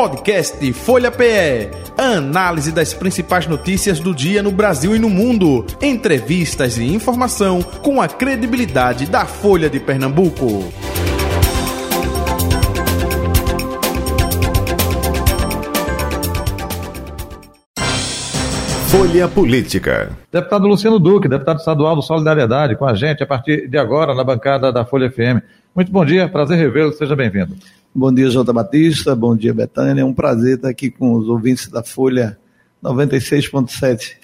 Podcast Folha PE. Análise das principais notícias do dia no Brasil e no mundo. Entrevistas e informação com a credibilidade da Folha de Pernambuco. Folha Política. Deputado Luciano Duque, deputado estadual do Solidariedade, com a gente a partir de agora na bancada da Folha FM. Muito bom dia, prazer revê-lo, seja bem-vindo. Bom dia, Jota Batista, bom dia, Betânia. É um prazer estar aqui com os ouvintes da Folha 96.7.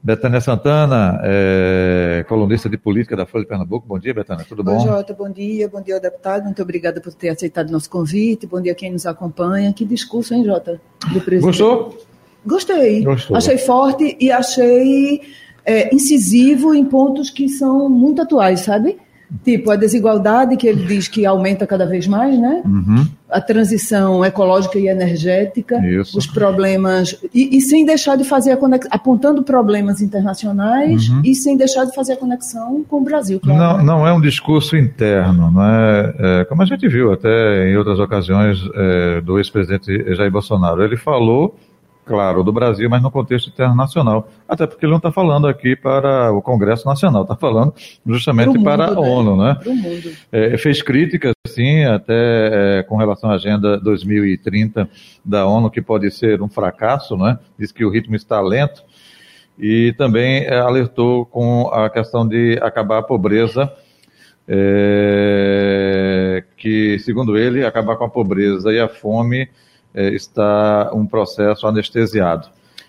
Betânia Santana, é, colunista de política da Folha de Pernambuco. Bom dia, Betânia, tudo bom? Bom, Jota, bom dia, bom dia deputado, muito obrigada por ter aceitado nosso convite, bom dia a quem nos acompanha. Que discurso, hein, Jota? Do presidente. Gostou? Gostei. Gostou. Achei forte e achei é, incisivo em pontos que são muito atuais, sabe? Tipo, a desigualdade que ele diz que aumenta cada vez mais, né? Uhum. A transição ecológica e energética, Isso. os problemas. E, e, sem deixar de fazer a conexão, apontando problemas internacionais uhum. e sem deixar de fazer a conexão com o Brasil. Claro, não, né? não é um discurso interno, não é, é, como a gente viu até em outras ocasiões é, do ex-presidente Jair Bolsonaro. Ele falou claro, do Brasil, mas no contexto internacional. Até porque ele não está falando aqui para o Congresso Nacional, está falando justamente mundo, para a né? ONU, né? É, fez críticas, sim, até é, com relação à Agenda 2030 da ONU, que pode ser um fracasso, né? Diz que o ritmo está lento. E também é, alertou com a questão de acabar a pobreza, é, que, segundo ele, acabar com a pobreza e a fome está um processo anestesiado.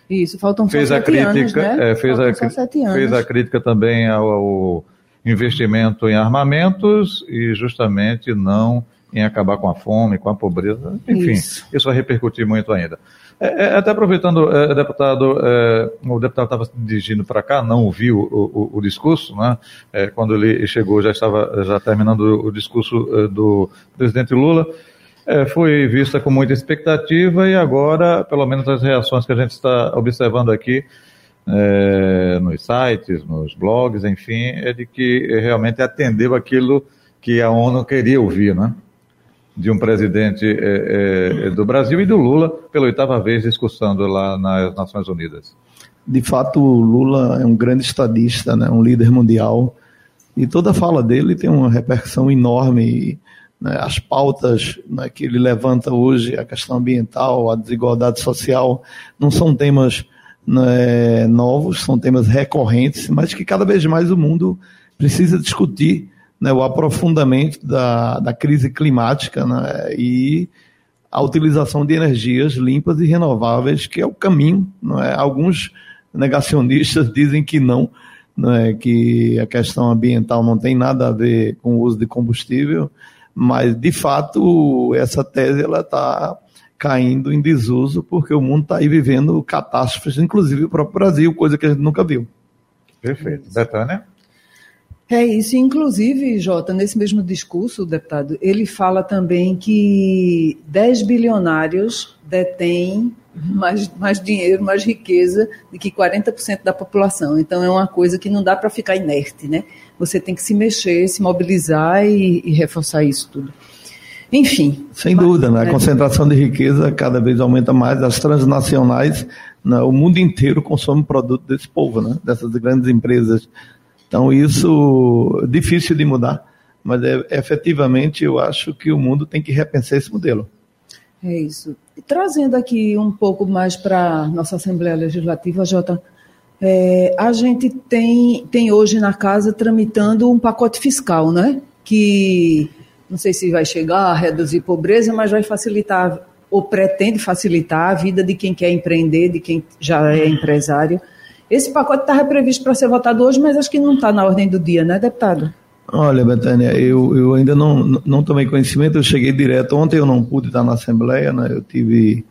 Isso, faltam fez só a crítica, anos, né? é, fez, a, fez a crítica também ao, ao, investimento em armamentos e justamente não em acabar com a fome, com a pobreza. Enfim, isso, isso vai repercutir muito ainda. É, é até aproveitando, é, deputado, é, o deputado estava se dirigindo para cá, não ouviu o, o, o discurso, né? É, quando ele chegou já estava já terminando o discurso é, do presidente Lula é, foi vista com muita expectativa e agora, pelo menos as reações que a gente está observando aqui é, nos sites, nos blogs, enfim, é de que realmente atendeu aquilo que a ONU queria ouvir, né? De um presidente é, é, do Brasil e do Lula, pela oitava vez discursando lá nas Nações Unidas. De fato, o Lula é um grande estadista, né? um líder mundial, e toda fala dele tem uma repercussão enorme né, as pautas né, que ele levanta hoje, a questão ambiental, a desigualdade social, não são temas né, novos, são temas recorrentes, mas que cada vez mais o mundo precisa discutir né, o aprofundamento da, da crise climática né, e a utilização de energias limpas e renováveis, que é o caminho. É? Alguns negacionistas dizem que não, é que a questão ambiental não tem nada a ver com o uso de combustível, mas, de fato, essa tese ela está caindo em desuso porque o mundo está aí vivendo catástrofes, inclusive o próprio Brasil, coisa que a gente nunca viu. Perfeito. Betânia? É isso, inclusive, Jota, nesse mesmo discurso, deputado, ele fala também que 10 bilionários detêm mais, mais dinheiro, mais riqueza do que 40% da população. Então é uma coisa que não dá para ficar inerte, né? Você tem que se mexer, se mobilizar e, e reforçar isso tudo. Enfim. Sem mas, dúvida, né? a é. concentração de riqueza cada vez aumenta mais, as transnacionais, né? o mundo inteiro consome produto desse povo, né? dessas grandes empresas. Então isso difícil de mudar, mas é, efetivamente eu acho que o mundo tem que repensar esse modelo. É isso. Trazendo aqui um pouco mais para nossa Assembleia Legislativa, Jota, é, a gente tem, tem hoje na casa tramitando um pacote fiscal, né? Que não sei se vai chegar a reduzir pobreza, mas vai facilitar, ou pretende facilitar a vida de quem quer empreender, de quem já é empresário. Esse pacote estava previsto para ser votado hoje, mas acho que não está na ordem do dia, né, deputado? Olha, Betânia, eu, eu ainda não, não tomei conhecimento, eu cheguei direto. Ontem eu não pude estar na Assembleia, né? Eu tive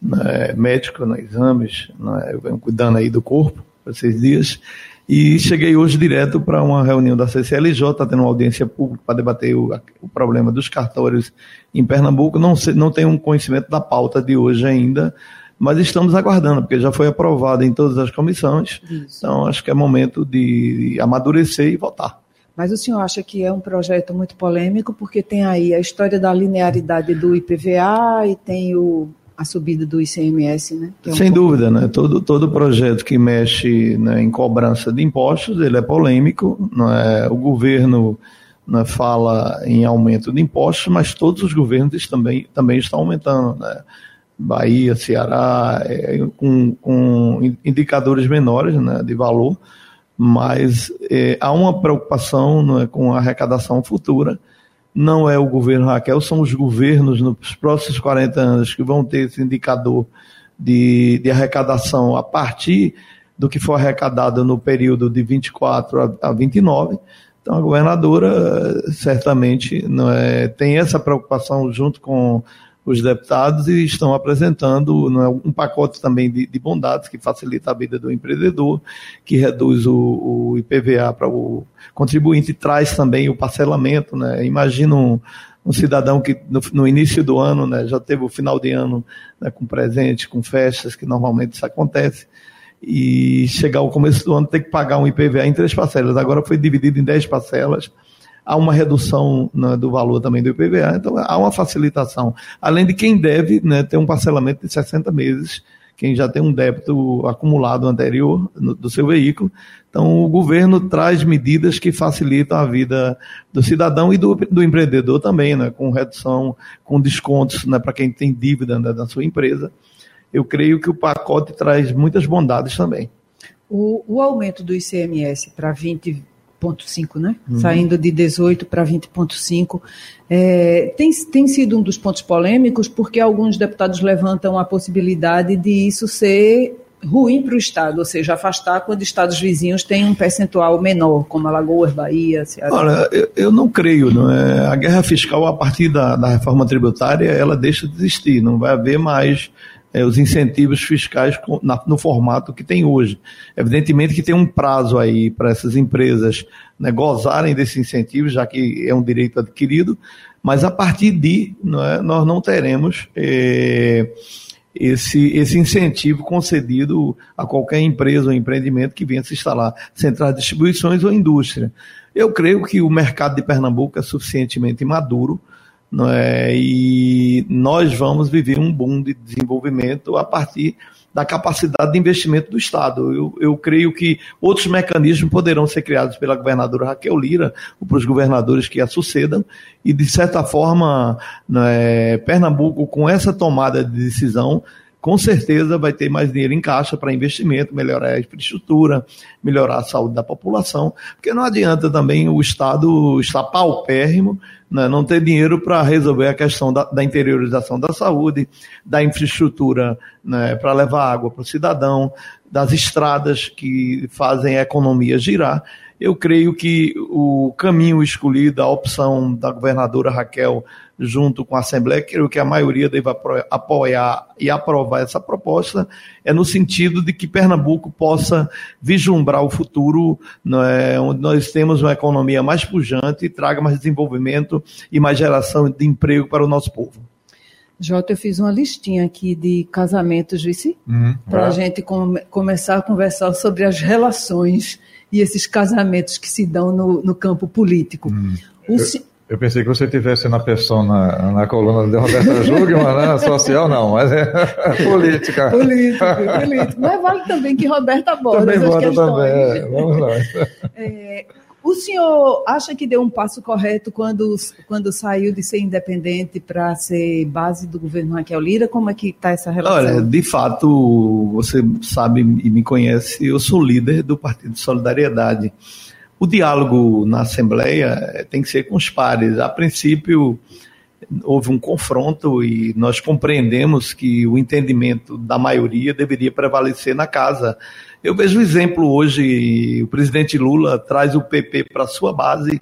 né, médico, né, exames, né, cuidando aí do corpo, por seis dias. E cheguei hoje direto para uma reunião da CCLJ, está tendo uma audiência pública para debater o, o, problema dos cartórios em Pernambuco. Não, sei, não tenho um conhecimento da pauta de hoje ainda, mas estamos aguardando, porque já foi aprovado em todas as comissões. Isso. Então acho que é momento de amadurecer e votar. Mas o senhor acha que é um projeto muito polêmico, porque tem aí a história da linearidade do IPVA e tem o, a subida do ICMS, né? É um Sem pouco... dúvida, né? Todo, todo projeto que mexe né, em cobrança de impostos, ele é polêmico, não é? O governo né, fala em aumento de impostos, mas todos os governos também, também estão aumentando, né? Bahia, Ceará, é, com, com, indicadores menores né, de valor, mas é, há uma preocupação né, com a arrecadação futura não é o governo Raquel, são os governos nos próximos 40 anos que vão ter esse indicador de, de arrecadação a partir do que foi arrecadado no período de 24 a, a 29. Então, a governadora certamente não é, tem essa preocupação junto com os deputados e estão apresentando é, um pacote também de, de, bondades que facilita a vida do empreendedor, que reduz o, o IPVA para o contribuinte e traz também o parcelamento. Né? Imagina um, um cidadão que no, no, início do ano né, já teve o final de ano né, com presente, com festas, que normalmente isso acontece, e chegar ao começo do ano ter que pagar um IPVA em três parcelas. Agora foi dividido em dez parcelas há uma redução né, do valor também do IPVA, então há uma facilitação. Além de quem deve né, ter um parcelamento de 60 meses, quem já tem um débito acumulado anterior no, do seu veículo. Então, o governo traz medidas que facilitam a vida do cidadão e do, do empreendedor também, né, com redução, com descontos né, para quem tem dívida né, da sua empresa. Eu creio que o pacote traz muitas bondades também. O, o aumento do ICMS para 20 20,5, né? Uhum. Saindo de 18 para 20,5. É, tem, tem sido um dos pontos polêmicos, porque alguns deputados levantam a possibilidade de isso ser ruim para o Estado, ou seja, afastar quando estados vizinhos têm um percentual menor, como Alagoas, Bahia, Ceará. Olha, eu, eu não creio. Não é? A guerra fiscal, a partir da, da reforma tributária, ela deixa de existir. Não vai haver mais é, os incentivos fiscais na, no formato que tem hoje. Evidentemente que tem um prazo aí para essas empresas né, gozarem desse incentivo, já que é um direito adquirido, mas a partir de não é, nós não teremos é, esse, esse incentivo concedido a qualquer empresa ou empreendimento que venha se instalar, centrais de distribuições ou indústria. Eu creio que o mercado de Pernambuco é suficientemente maduro não é? E nós vamos viver um boom de desenvolvimento a partir da capacidade de investimento do Estado. Eu, eu creio que outros mecanismos poderão ser criados pela governadora Raquel Lira, ou para os governadores que a sucedam, e de certa forma, é, Pernambuco, com essa tomada de decisão, com certeza vai ter mais dinheiro em caixa para investimento, melhorar a infraestrutura, melhorar a saúde da população, porque não adianta também o Estado estar paupérrimo, né, não ter dinheiro para resolver a questão da, da, interiorização da saúde, da infraestrutura né, para levar água para o cidadão, das estradas que fazem a economia girar. Eu creio que o caminho escolhido, a opção da governadora Raquel junto com a Assembleia, creio que a maioria deve apoiar e aprovar essa proposta, é no sentido de que Pernambuco possa vislumbrar o futuro, né, onde nós temos uma economia mais pujante e traga mais desenvolvimento e mais geração de emprego para o nosso povo. Jota, eu fiz uma listinha aqui de casamentos, vice, uhum, para a é. gente com, começar a conversar sobre as relações e esses casamentos que se dão no, no campo político. Uhum. O, eu pensei que você tivesse na pessoa na, na coluna de Roberta Jugman, né? social não, mas é política. Político, político. Mas vale também que Roberta aborda também essas Também, é. Vamos lá. É, o senhor acha que deu um passo correto quando, quando saiu de ser independente para ser base do governo Raquel Lira? Como é que está essa relação? Olha, de fato, você sabe e me conhece, eu sou líder do Partido de Solidariedade. O diálogo na Assembleia eh, tem que ser com os pares. A princípio, houve um confronto e nós compreendemos que o entendimento da maioria deveria prevalecer na casa. Eu vejo o exemplo hoje, o presidente Lula traz o PP para sua base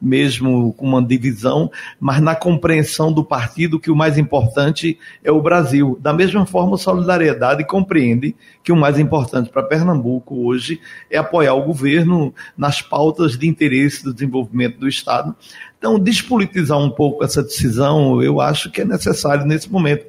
mesmo com uma divisão, mas na compreensão do partido que o mais importante é o Brasil. Da mesma forma, a Solidariedade compreende que o mais importante para Pernambuco hoje é apoiar o governo nas pautas de interesse do desenvolvimento do Estado. Então, despolitizar um pouco essa decisão, eu acho que é necessário nesse momento.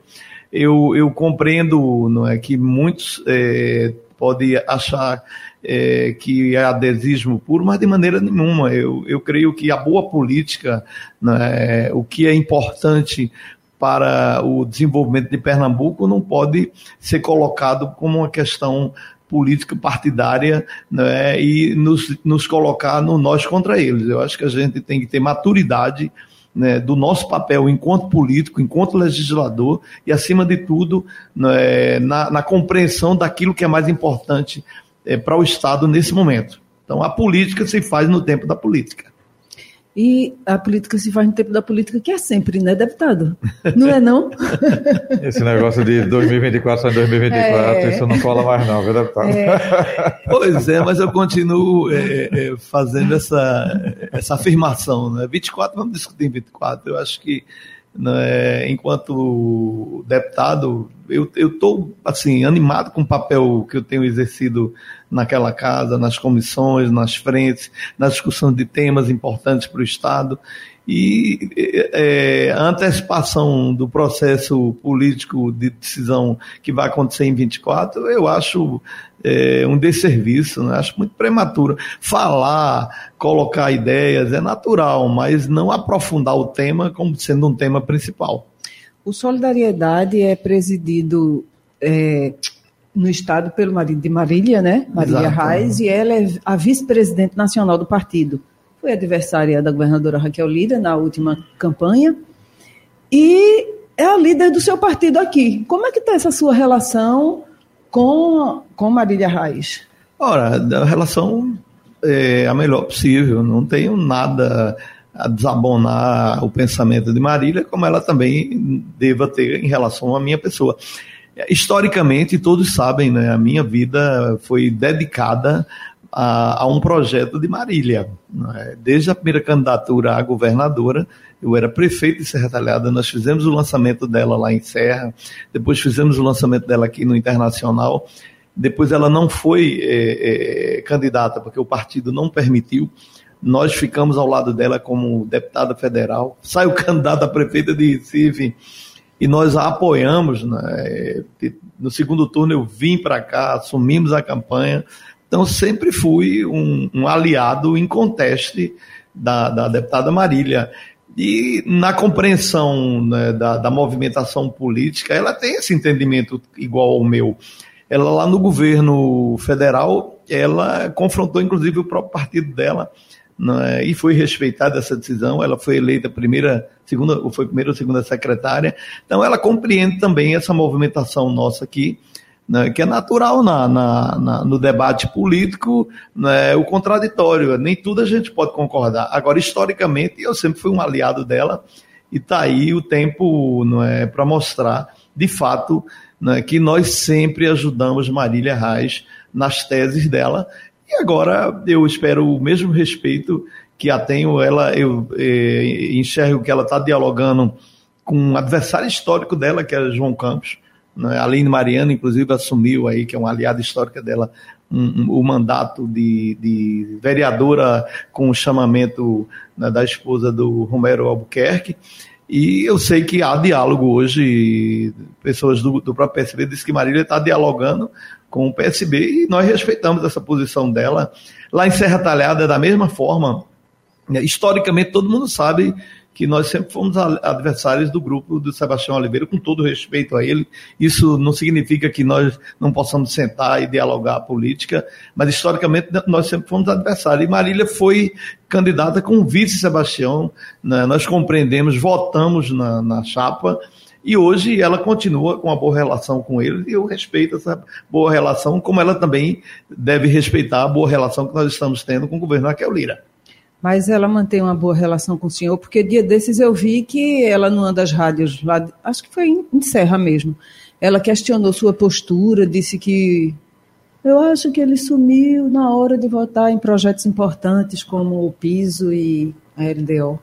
Eu, eu compreendo não é, que muitos é, podem achar é, que é adesismo puro, mas de maneira nenhuma. Eu, eu creio que a boa política, né, o que é importante para o desenvolvimento de Pernambuco não pode ser colocado como uma questão política partidária né, e nos, nos colocar no nós contra eles. Eu acho que a gente tem que ter maturidade né, do nosso papel enquanto político, enquanto legislador e, acima de tudo, né, na, na, compreensão daquilo que é mais importante é, para o Estado nesse momento. Então, a política se faz no tempo da política. E a política se faz no tempo da política, que é sempre, né, deputado? Não é não? Esse negócio de 2024 só em 2024, é... isso não cola mais não, viu, deputado? É... Pois é, mas eu continuo é, é, fazendo essa, essa afirmação, né? 24, vamos discutir em 24. Eu acho que né, enquanto deputado, eu estou assim, animado com o papel que eu tenho exercido naquela casa, nas comissões, nas frentes, na discussão de temas importantes para o Estado. E é, a antecipação do processo político de decisão que vai acontecer em 24, eu acho é, um desserviço, né? acho muito prematuro. Falar, colocar ideias é natural, mas não aprofundar o tema como sendo um tema principal. O Solidariedade é presidido é, no Estado pelo marido de Marília, né? Marília Reis, e ela é a vice-presidente nacional do partido. Foi adversária da governadora Raquel Lira na última campanha. E é a líder do seu partido aqui. Como é que está essa sua relação com, com Marília Reis? Ora, a relação é a melhor possível. Não tenho nada a desabonar o pensamento de Marília, como ela também deva ter em relação à minha pessoa. Historicamente, todos sabem, né, a minha vida foi dedicada a, a um projeto de Marília. Né? Desde a primeira candidatura à governadora, eu era prefeito de Serra Talhada, nós fizemos o lançamento dela lá em Serra, depois fizemos o lançamento dela aqui no Internacional, depois ela não foi é, é, candidata porque o partido não permitiu, nós ficamos ao lado dela como deputada federal, saiu candidata a prefeita de Recife, e nós a apoiamos. Né? No segundo turno eu vim para cá, assumimos a campanha. Então sempre fui um, um aliado em conteste da, da, deputada Marília. E na compreensão né, da, da movimentação política, ela tem esse entendimento igual ao meu. Ela lá no governo federal, ela confrontou inclusive o próprio partido dela é? e foi respeitada essa decisão. Ela foi eleita primeira, segunda, ou foi primeira ou segunda secretária. Então, ela compreende também essa movimentação nossa aqui, né, que é natural na, na, na, no debate político, né, o contraditório. Nem tudo a gente pode concordar. Agora, historicamente, eu sempre fui um aliado dela, e está aí o tempo não é, para mostrar, de fato, né, que nós sempre ajudamos Marília Reis nas teses dela e agora eu espero o mesmo respeito que a tenho. Ela, eu é, enxergo que ela está dialogando com um adversário histórico dela, que é João Campos. Né? A Aline Mariana, inclusive, assumiu aí, que é uma aliada histórica dela, um, um, o mandato de, de, vereadora com o chamamento né, da esposa do Romero Albuquerque. E eu sei que há diálogo hoje, pessoas do, do próprio PSB dizem que Marília está dialogando com o PSB e nós respeitamos essa posição dela. Lá em Serra Talhada, da mesma forma, né, historicamente todo mundo sabe que nós sempre fomos adversários do grupo do Sebastião Oliveira, com todo respeito a ele. Isso não significa que nós não possamos sentar e dialogar a política, mas historicamente nós sempre fomos adversários. E Marília foi candidata com o vice Sebastião, né? nós compreendemos, votamos na, na chapa e hoje ela continua com uma boa relação com ele e eu respeito essa boa relação, como ela também deve respeitar a boa relação que nós estamos tendo com o governo Raquel Lira. Mas ela mantém uma boa relação com o senhor, porque dia desses eu vi que ela, numa das rádios lá, acho que foi em Serra mesmo, ela questionou sua postura, disse que eu acho que ele sumiu na hora de votar em projetos importantes como o piso e a LDO.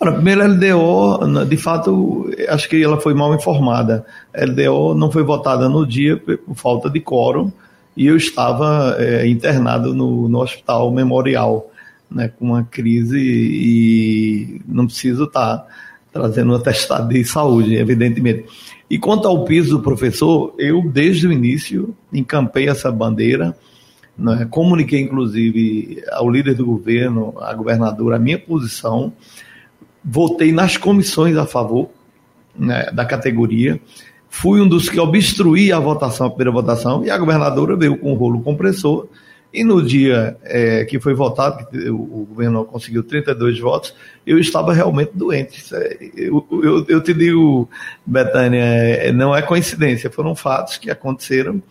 Ora, primeiro, a LDO, de fato, acho que ela foi mal informada. A LDO não foi votada no dia por falta de quórum e eu estava é, internado no, no, hospital memorial, né, com uma crise e não preciso estar trazendo um atestado de saúde, evidentemente. E quanto ao piso do professor, eu, desde o início, encampei essa bandeira, né, comuniquei, inclusive, ao líder do governo, à governadora, a minha posição, votei nas comissões a favor, né, da categoria. Fui um dos que obstruí a votação, a primeira votação, e a governadora veio com o rolo compressor. E no dia é, que foi votado, que o, governador conseguiu 32 votos, eu estava realmente doente. É, eu, eu, eu te digo, Betânia, é, não é coincidência, foram fatos que aconteceram.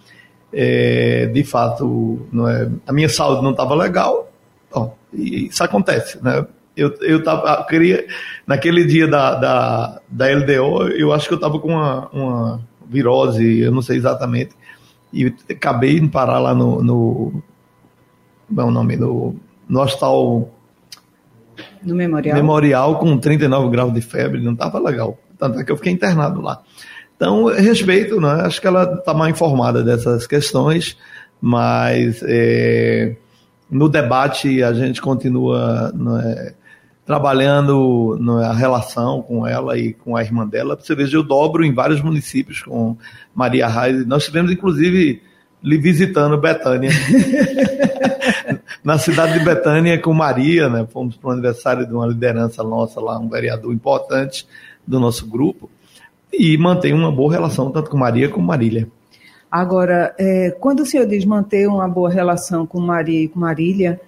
É, de fato, não é, a minha saúde não estava legal, e isso acontece, né? Eu, eu tava, queria, naquele dia da, da, da LDO, eu acho que eu estava com uma, uma virose, eu não sei exatamente, e acabei de parar lá no, no como é o nome, no, no hospital no memorial. memorial com 39 graus de febre, não estava legal, tanto é que eu fiquei internado lá. Então, respeito, né? acho que ela está mal informada dessas questões, mas é, no debate a gente continua né, trabalhando na relação com ela e com a irmã dela. Você veja, eu dobro em vários municípios com Maria Reis. Nós tivemos, inclusive, lhe visitando Betânia. Na cidade de Betânia com Maria, né? Fomos para o aniversário de uma liderança nossa lá, um vereador importante do nosso grupo. E mantém uma boa relação tanto com Maria como Marília. Agora, é, quando o senhor diz manter uma boa relação com Maria e com Marília,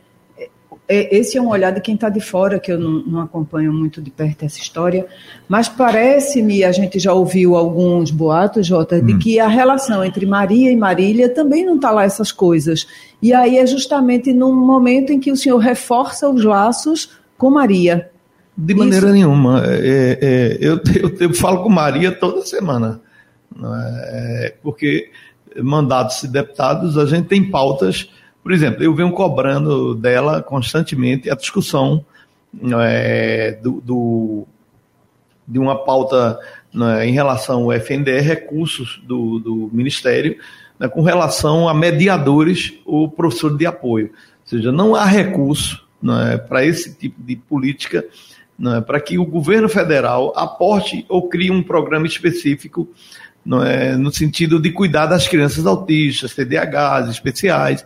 é, esse é um olhar de quem está de fora, que eu não, não, acompanho muito de perto essa história, mas parece-me, a gente já ouviu alguns boatos, Jota, hum. de que a relação entre Maria e Marília também não está lá essas coisas. E aí é justamente num momento em que o senhor reforça os laços com Maria. De maneira Isso... nenhuma. É, é, eu, eu, eu, falo com Maria toda semana, é, porque mandatos de deputados, a gente tem pautas por exemplo, eu venho cobrando dela constantemente a discussão é, do, do, de uma pauta né, em relação ao FNDE, recursos do, do Ministério, né, com relação a mediadores ou professores de apoio. Ou seja, não há recurso né, para esse tipo de política, né, para que o governo federal aporte ou crie um programa específico é, no sentido de cuidar das crianças autistas, TDAHs especiais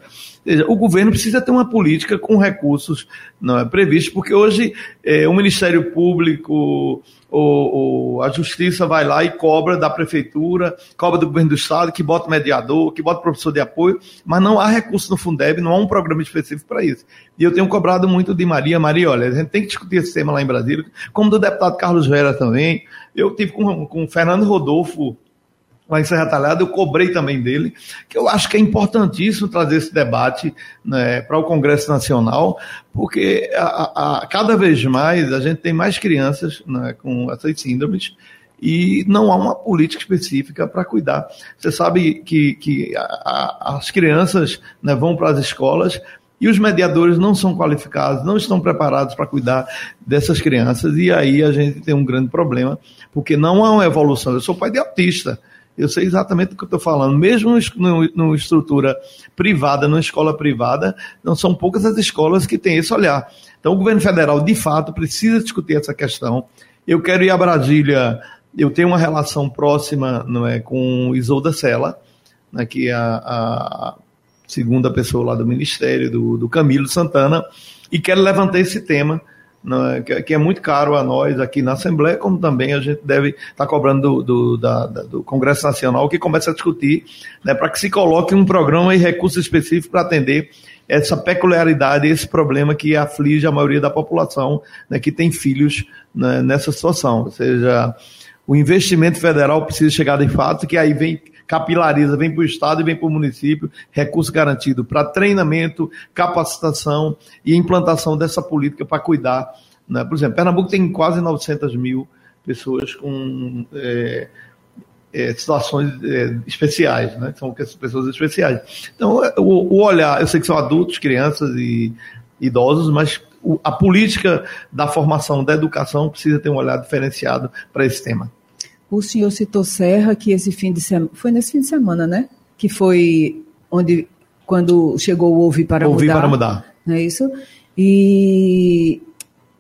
o governo precisa ter uma política com recursos não é, previstos, porque hoje é, o Ministério Público ou, ou, a Justiça vai lá e cobra da Prefeitura, cobra do Governo do Estado, que bota mediador, que bota professor de apoio, mas não há recurso no Fundeb, não há um programa específico para isso. E eu tenho cobrado muito de Maria. Maria, olha, a gente tem que discutir esse tema lá em Brasília, como do deputado Carlos Vera também. Eu tive com, com o Fernando Rodolfo lá em Serra Talhada, eu cobrei também dele, que eu acho que é importantíssimo trazer esse debate né, para o Congresso Nacional, porque a, a, cada vez mais a gente tem mais crianças né, com essas síndromes e não há uma política específica para cuidar. Você sabe que, que a, as crianças né, vão para as escolas e os mediadores não são qualificados, não estão preparados para cuidar dessas crianças, e aí a gente tem um grande problema, porque não há uma evolução. Eu sou pai de autista. Eu sei exatamente do que eu estou falando. Mesmo numa estrutura privada, numa escola privada, não são poucas as escolas que têm esse olhar. Então, o governo federal, de fato, precisa discutir essa questão. Eu quero ir a Brasília. Eu tenho uma relação próxima não é, com Isolda Sela, né, que é a, a segunda pessoa lá do Ministério, do, do Camilo Santana, e quero levantar esse tema que é muito caro a nós aqui na Assembleia, como também a gente deve estar tá cobrando do, do, da, do Congresso Nacional, que começa a discutir, né, para que se coloque um programa e recursos específicos para atender essa peculiaridade, esse problema que aflige a maioria da população né, que tem filhos né, nessa situação. Ou seja, o investimento federal precisa chegar de fato, que aí vem capilariza, vem para o Estado e vem para o município, recurso garantido para treinamento, capacitação e implantação dessa política para cuidar. Né? Por exemplo, Pernambuco tem quase 900 mil pessoas com é, é, situações é, especiais, né? são pessoas especiais. Então, o, o, olhar, eu sei que são adultos, crianças e idosos, mas a política da formação, da educação, precisa ter um olhar diferenciado para esse tema. O senhor citou Serra, que esse fim de semana. Foi nesse fim de semana, né? Que foi onde. Quando chegou o Ouvi para Mudar. para Mudar. Não é isso? E,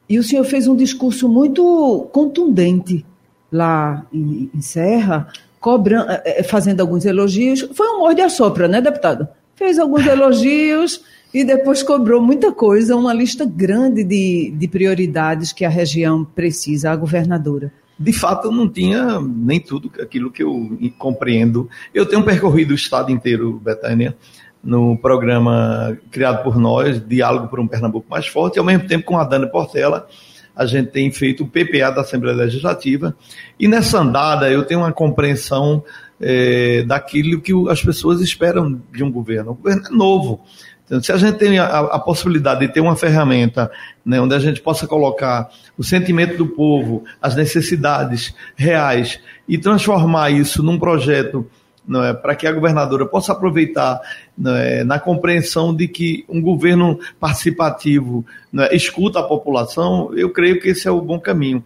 e o senhor fez um discurso muito contundente lá em, em Serra, cobrando, eh, eh, fazendo alguns elogios. Foi um morde a sopra, né, deputado? Fez alguns elogios e depois cobrou muita coisa, uma lista grande de, de prioridades que a região precisa, a governadora. De fato, não tinha nem tudo aquilo que eu compreendo. Eu tenho percorrido o estado inteiro, Betânia, no programa criado por nós, Diálogo por um Pernambuco Mais Forte, e ao mesmo tempo com a Dana Portela, a gente tem feito o PPA da Assembleia Legislativa, e nessa andada eu tenho uma compreensão é, daquilo que as pessoas esperam de um governo. O governo é novo, então, se a gente tem a, a possibilidade de ter uma ferramenta né, onde a gente possa colocar o sentimento do povo, as necessidades reais e transformar isso num projeto é, para que a governadora possa aproveitar é, na compreensão de que um governo participativo é, escuta a população, eu creio que esse é o bom caminho.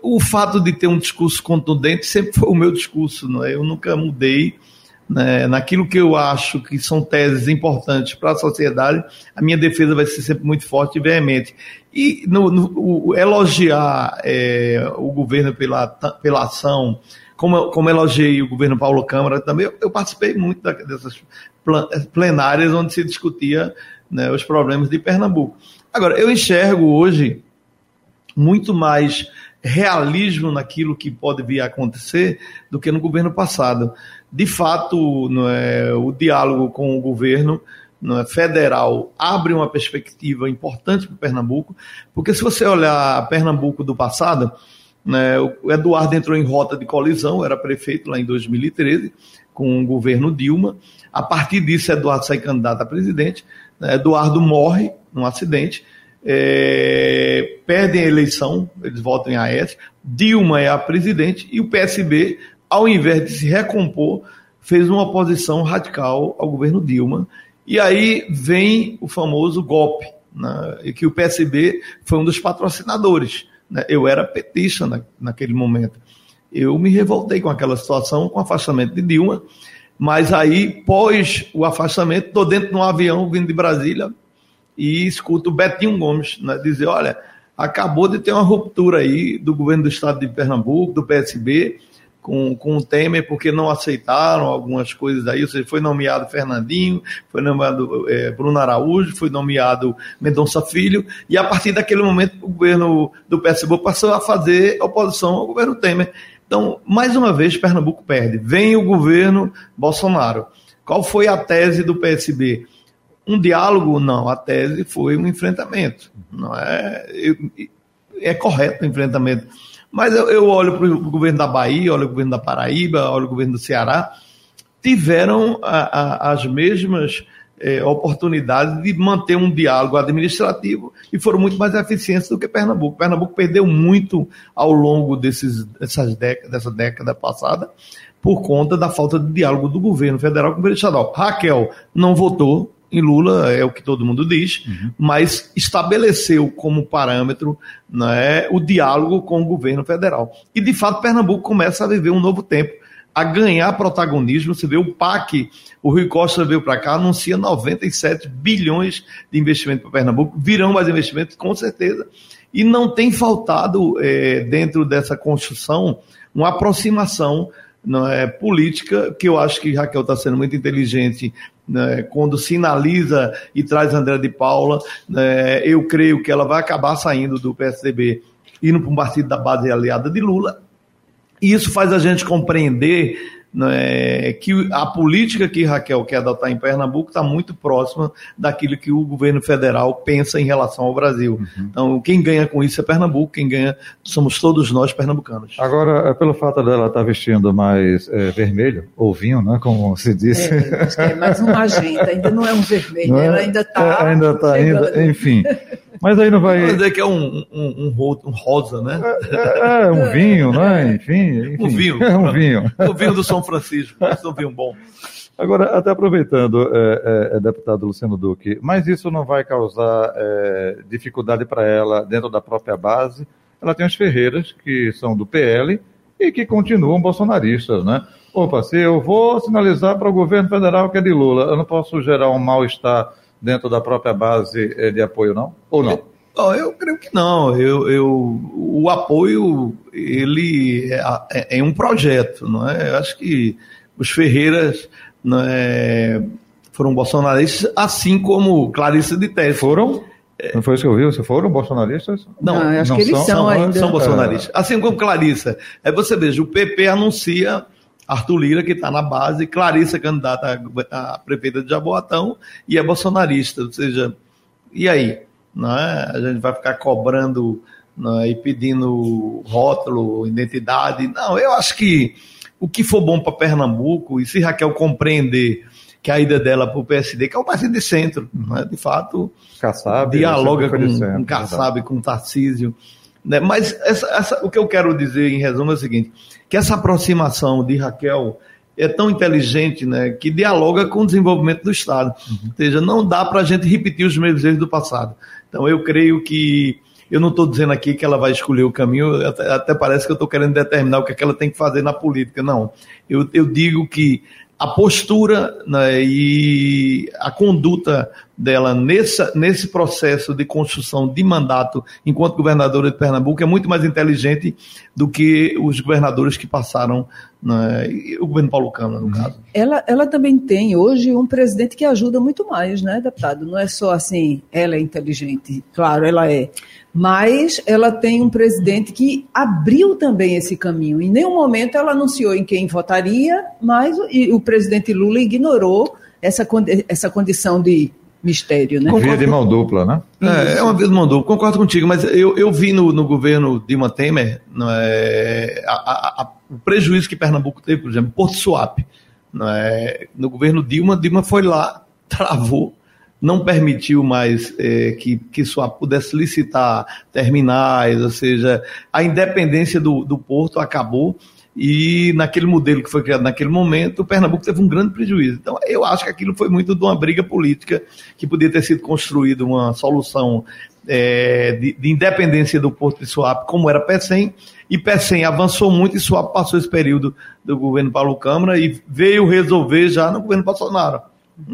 O fato de ter um discurso contundente sempre foi o meu discurso, não é? eu nunca mudei né, naquilo que eu acho que são teses importantes para a sociedade, a minha defesa vai ser sempre muito forte e veemente. E no, no o, elogiar é, o governo pela, pela ação, como, como elogiei o governo Paulo Câmara também, eu, eu participei muito da, dessas plenárias onde se discutia né, os problemas de Pernambuco. Agora, eu enxergo hoje muito mais realismo naquilo que pode vir a acontecer do que no governo passado de fato, não é, o diálogo com o governo é, federal abre uma perspectiva importante para Pernambuco, porque se você olhar Pernambuco do passado, né, o Eduardo entrou em rota de colisão, era prefeito lá em 2013, com o governo Dilma. A partir disso, Eduardo sai candidato a presidente. Né, Eduardo morre num acidente, é, perdem a eleição, eles votam em Aécio. Dilma é a presidente e o PSB ao invés de se recompor, fez uma oposição radical ao governo Dilma. E aí vem o famoso golpe, né, que o PSB foi um dos patrocinadores. Né? Eu era petista na, naquele momento. Eu me revoltei com aquela situação, com o afastamento de Dilma, mas aí, pós o afastamento, estou dentro de um avião vindo de Brasília e escuto o Betinho Gomes né, dizer: olha, acabou de ter uma ruptura aí do governo do estado de Pernambuco, do PSB, com, com o Temer porque não aceitaram algumas coisas aí, ou seja, foi nomeado Fernandinho, foi nomeado é, Bruno Araújo, foi nomeado Mendonça Filho, e a partir daquele momento o governo do PSB passou a fazer oposição ao governo Temer. Então, mais uma vez, Pernambuco perde. Vem o governo Bolsonaro. Qual foi a tese do PSB? Um diálogo? Não, a tese foi um enfrentamento. Não é, é correto o enfrentamento mas eu, eu olho para o governo da Bahia, olho o governo da Paraíba, olho o governo do Ceará, tiveram a, a, as mesmas é, oportunidades de manter um diálogo administrativo e foram muito mais eficientes do que Pernambuco. Pernambuco perdeu muito ao longo desses, dessas décadas, dessa década passada por conta da falta de diálogo do governo federal com o governo estadual. Raquel não votou em Lula, é o que todo mundo diz, uhum. mas estabeleceu como parâmetro né, o diálogo com o governo federal. E, de fato, Pernambuco começa a viver um novo tempo, a ganhar protagonismo. Você vê o PAC, o Rui Costa veio para cá, anuncia 97 bilhões de investimento para Pernambuco, virão mais investimentos, com certeza. E não tem faltado, é, dentro dessa construção, uma aproximação não é, política, que eu acho que Raquel está sendo muito inteligente né, quando sinaliza e traz André de Paula. Né, eu creio que ela vai acabar saindo do PSDB, indo para um partido da base aliada de Lula. E isso faz a gente compreender né, que a política que Raquel quer adotar em Pernambuco está muito próxima daquilo que o governo federal pensa em relação ao Brasil. Uhum. Então, quem ganha com isso é Pernambuco, quem ganha somos todos nós pernambucanos. Agora, é pelo fato dela estar tá vestindo mais é, vermelho, ou vinho, né, como se disse. É, é mais um magenta, ainda não é um vermelho, é? ela ainda está. É, ainda está, ainda, enfim. Mas aí não vai. Vamos dizer que é um, um, um, um rosa, né? É, é, um vinho, né? Enfim. enfim. Um vinho. É um vinho. O vinho do São Francisco. Esse é um vinho bom. Agora, até aproveitando, é, é, é, deputado Luciano Duque, mas isso não vai causar é, dificuldade para ela dentro da própria base? Ela tem as Ferreiras, que são do PL e que continuam bolsonaristas, né? Opa, se eu vou sinalizar para o governo federal que é de Lula, eu não posso gerar um mal-estar dentro da própria base eh, de apoio, não? Ou não? Oh, eu creio que não. Eu, eu, o apoio ele é, é, é um projeto, não é? Eu acho que os Ferreiras não é, foram bolsonaristas, assim como Clarice de Teste. Foram? Não foi isso que eu vi? Você foram bolsonaristas? Não, não acho não que eles são, são ainda. São bolsonaristas. É. Assim como Clarissa. Aí você veja, o PP anuncia Arthur Lira, que está na base, Clarissa, candidata a, a prefeita de Jaboatão, e é bolsonarista. Ou seja, e aí? Não é? A gente vai ficar cobrando é? e pedindo rótulo, identidade. Não, eu acho que o que for bom para Pernambuco, e se Raquel compreender que a ida dela para o PSD, que é um partido de centro, né? de fato, Kassab, dialoga com, centro, com Kassab, com Tarcísio. Né? Mas essa, essa, o que eu quero dizer em resumo é o seguinte, que essa aproximação de Raquel é tão inteligente né, que dialoga com o desenvolvimento do Estado. Uhum. Ou seja, não dá para a gente repetir os mesmos erros do passado. Então eu creio que eu não estou dizendo aqui que ela vai escolher o caminho, até, até parece que eu estou querendo determinar o que, é que ela tem que fazer na política. Não. Eu, eu digo que a postura né, e a conduta dela nessa, nesse processo de construção de mandato enquanto governadora de Pernambuco é muito mais inteligente do que os governadores que passaram, né, o governo Paulo Câmara, no caso. Ela, ela também tem hoje um presidente que ajuda muito mais, né, deputado? Não é só assim, ela é inteligente, claro, ela é mas ela tem um presidente que abriu também esse caminho. Em nenhum momento ela anunciou em quem votaria, mas o, o presidente Lula ignorou essa, essa condição de mistério, né? Via de mão dupla, né? É, é uma via de mão dupla, concordo contigo, mas eu, eu vi no, no governo Dilma Temer é, a, a, a, o prejuízo que Pernambuco teve, por exemplo, Porto Suape. É, no governo Dilma, Dilma foi lá, travou não permitiu mais é, que, que só pudesse licitar terminais, ou seja, a independência do, do porto acabou e naquele modelo que foi criado naquele momento, o Pernambuco teve um grande prejuízo. Então, eu acho que aquilo foi muito de uma briga política que podia ter sido construída uma solução é, de, de, independência do Porto de Suape, como era PECEM, e PECEM avançou muito e Suape passou esse período do governo Paulo Câmara e veio resolver já no governo Bolsonaro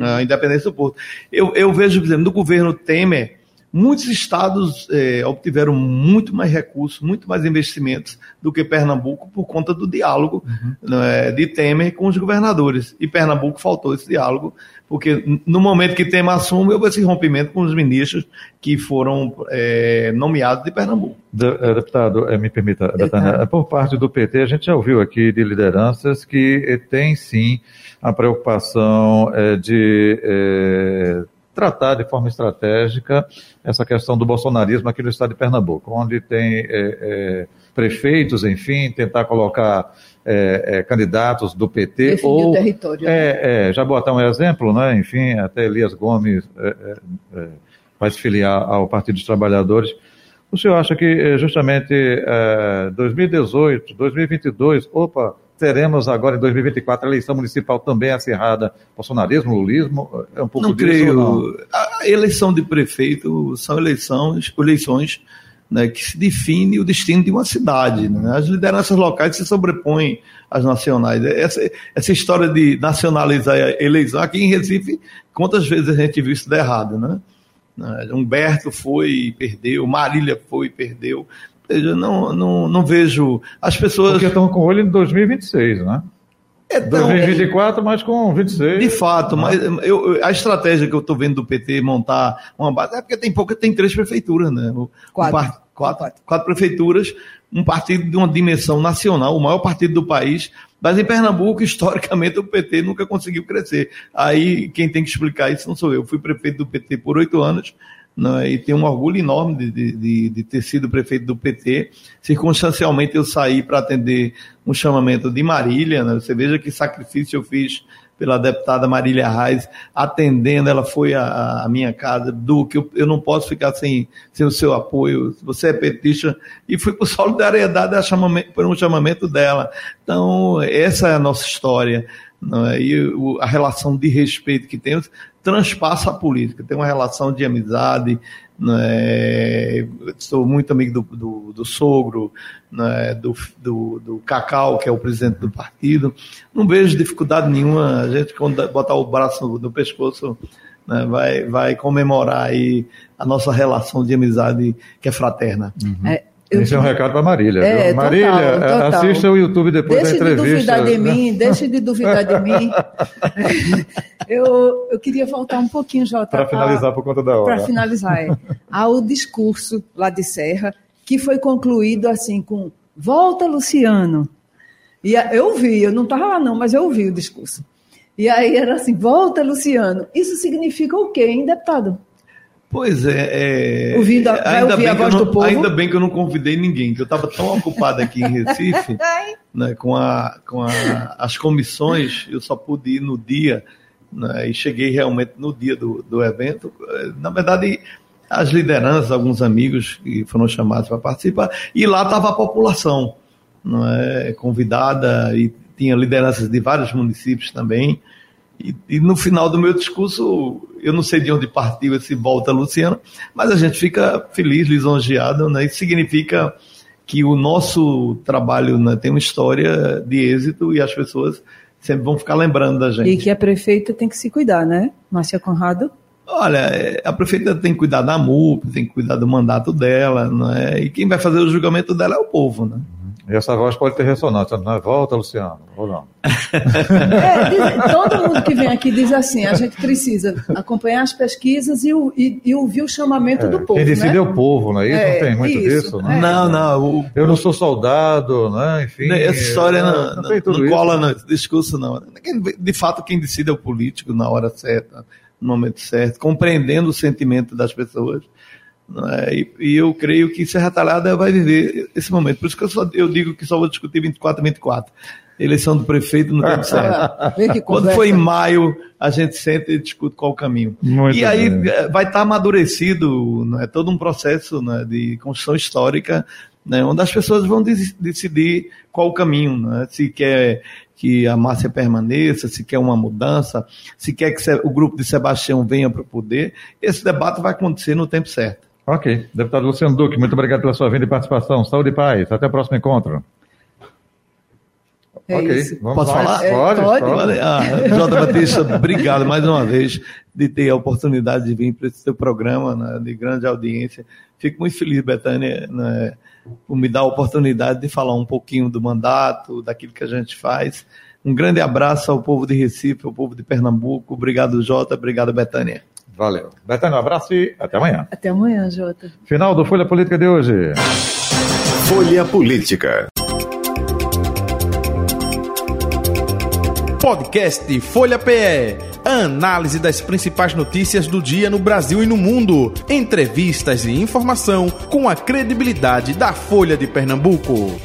a independência do porto. Eu, eu vejo, por exemplo, no governo Temer, muitos estados é, obtiveram muito mais recursos, muito mais investimentos do que Pernambuco por conta do diálogo uhum. né, de Temer com os governadores. E Pernambuco faltou esse diálogo, porque no momento que Temer assume, houve esse rompimento com os ministros que foram é, nomeados de Pernambuco. Eh, deputado, me permita, Betânia, por parte do PT, a gente já ouviu aqui de lideranças que tem sim a preocupação é, de é, tratar de forma estratégica essa questão do bolsonarismo aqui no estado de Pernambuco, onde tem é, prefeitos, enfim, tentar colocar candidatos do PT Definir ou o território. É, é, já botar um exemplo, né? Enfim, até Elias Gomes vai se filiar ao Partido dos Trabalhadores. O senhor acha que justamente 2018, 2022, opa, teremos agora em 2024 a eleição municipal também acirrada, bolsonarismo, lulismo, é um pouco não disso, creio. Não? A eleição de prefeito são eleições, eleições né, que se define o destino de uma cidade. Né? As lideranças locais se sobrepõem às nacionais. Essa, essa história de nacionalizar a eleição, aqui em Recife, quantas vezes a gente viu isso dar errado, né? Humberto foi e perdeu, Marília foi e perdeu seja, não, não, não vejo as pessoas. Porque estão com olho em 2026, né? É tão, 2024, mas com 26. De fato, né? mas eu, a estratégia que eu estou vendo do PT montar uma base é porque tem pouca, tem três prefeituras, né? Quatro. Par, quatro, quatro. quatro prefeituras, um partido de uma dimensão nacional, o maior partido do país, mas em Pernambuco, historicamente, o PT nunca conseguiu crescer. Aí quem tem que explicar isso não sou eu. Fui prefeito do PT por oito anos né, e tenho um orgulho enorme de, de, de, ter sido prefeito do PT. Circunstancialmente eu saí para atender um chamamento de Marília, né, você veja que sacrifício eu fiz pela deputada Marília Reis, atendendo, ela foi à, minha casa, do que eu, eu, não posso ficar sem, sem o seu apoio, você é petista, e fui por solidariedade a chamamento, por um chamamento dela. Então, essa é a nossa história. É? E o, a relação de respeito que temos transpassa a política, tem uma relação de amizade. Né? Sou muito amigo do, do, do sogro, né? do, do, do, Cacau, que é o presidente do partido. Não vejo dificuldade nenhuma. A gente, quando botar o braço no, no pescoço, né? vai, vai comemorar aí a nossa relação de amizade que é fraterna. Uhum. É, Esse é um recado para Marília. É, Marília, total, total. assista o YouTube depois deixe da entrevista. Deixe de duvidar de mim, deixe de duvidar de mim. eu, eu queria voltar um pouquinho, Jota. Para finalizar por conta da hora. Para finalizar, é. Ao discurso lá de Serra, que foi concluído assim com volta, Luciano. E eu vi, eu não estava lá não, mas eu ouvi o discurso. E aí era assim, volta, Luciano. Isso significa o quê, hein, deputado? Pois é. é Ouvindo, ainda, bem a voz não, do povo. ainda bem que eu não convidei ninguém, que eu estava tão ocupado aqui em Recife, né, com, a, com a, as comissões, eu só pude ir no dia, né, e cheguei realmente no dia do, do evento. Na verdade, as lideranças, alguns amigos que foram chamados para participar, e lá estava a população não é, convidada, e tinha lideranças de vários municípios também. E, e, no final do meu discurso, eu não sei de onde partiu esse volta, Luciano, mas a gente fica feliz, lisonjeado, né? Isso significa que o nosso trabalho né, tem uma história de êxito e as pessoas sempre vão ficar lembrando da gente. E que a prefeita tem que se cuidar, né, Márcia Conrado? Olha, a prefeita tem que cuidar da MUP, tem que cuidar do mandato dela, né? e quem vai fazer o julgamento dela é o povo, né? E essa voz pode ter ressonância, não é? Volta, Luciano, ou não? É, diz, todo mundo que vem aqui diz assim: a gente precisa acompanhar as pesquisas e, e, e ouvir o chamamento é, do povo. Quem decide né? é o povo, não é isso? É, não tem muito isso, disso, né? Não, não. O, eu não sou soldado, né? Enfim. Essa história não, não, não, não cola no discurso, não. De fato, quem decide é o político na hora certa, no momento certo, compreendendo o sentimento das pessoas. É? E, e, eu creio que Serra Talhada vai viver esse momento. Por isso que eu, só, eu digo que só vou discutir 24 e 24. Eleição do prefeito no tempo certo. Quando for em maio, a gente senta e discute qual o caminho. Muito e aí bem. Eh, vai estar tá amadurecido né, todo um processo né, de construção histórica, né, onde as pessoas vão decidir qual o caminho. Né, se quer que a Márcia permaneça, se quer uma mudança, se quer que o grupo de Sebastião venha para o poder. Esse debate vai acontecer no tempo certo. Ok. Deputado Luciano Duque, muito obrigado pela sua vinda e participação. Saúde e paz. Até o próximo encontro. É ok. Isso. Vamos Posso falar? É, pode. pode. pode. Ah, Jota Batista, obrigado mais uma vez de ter a oportunidade de vir para esse seu programa né, de grande audiência. Fico muito feliz, Betânia, né, por me dar a oportunidade de falar um pouquinho do mandato, daquilo que a gente faz. Um grande abraço ao povo de Recife, ao povo de Pernambuco. Obrigado, Jota. Obrigado, Betânia. Valeu. Betânia, um abraço e até amanhã. Até amanhã, Jota. Final do Folha Política de hoje. Folha Política. Podcast Folha PE. Análise das principais notícias do dia no Brasil e no mundo. Entrevistas e informação com a credibilidade da Folha de Pernambuco.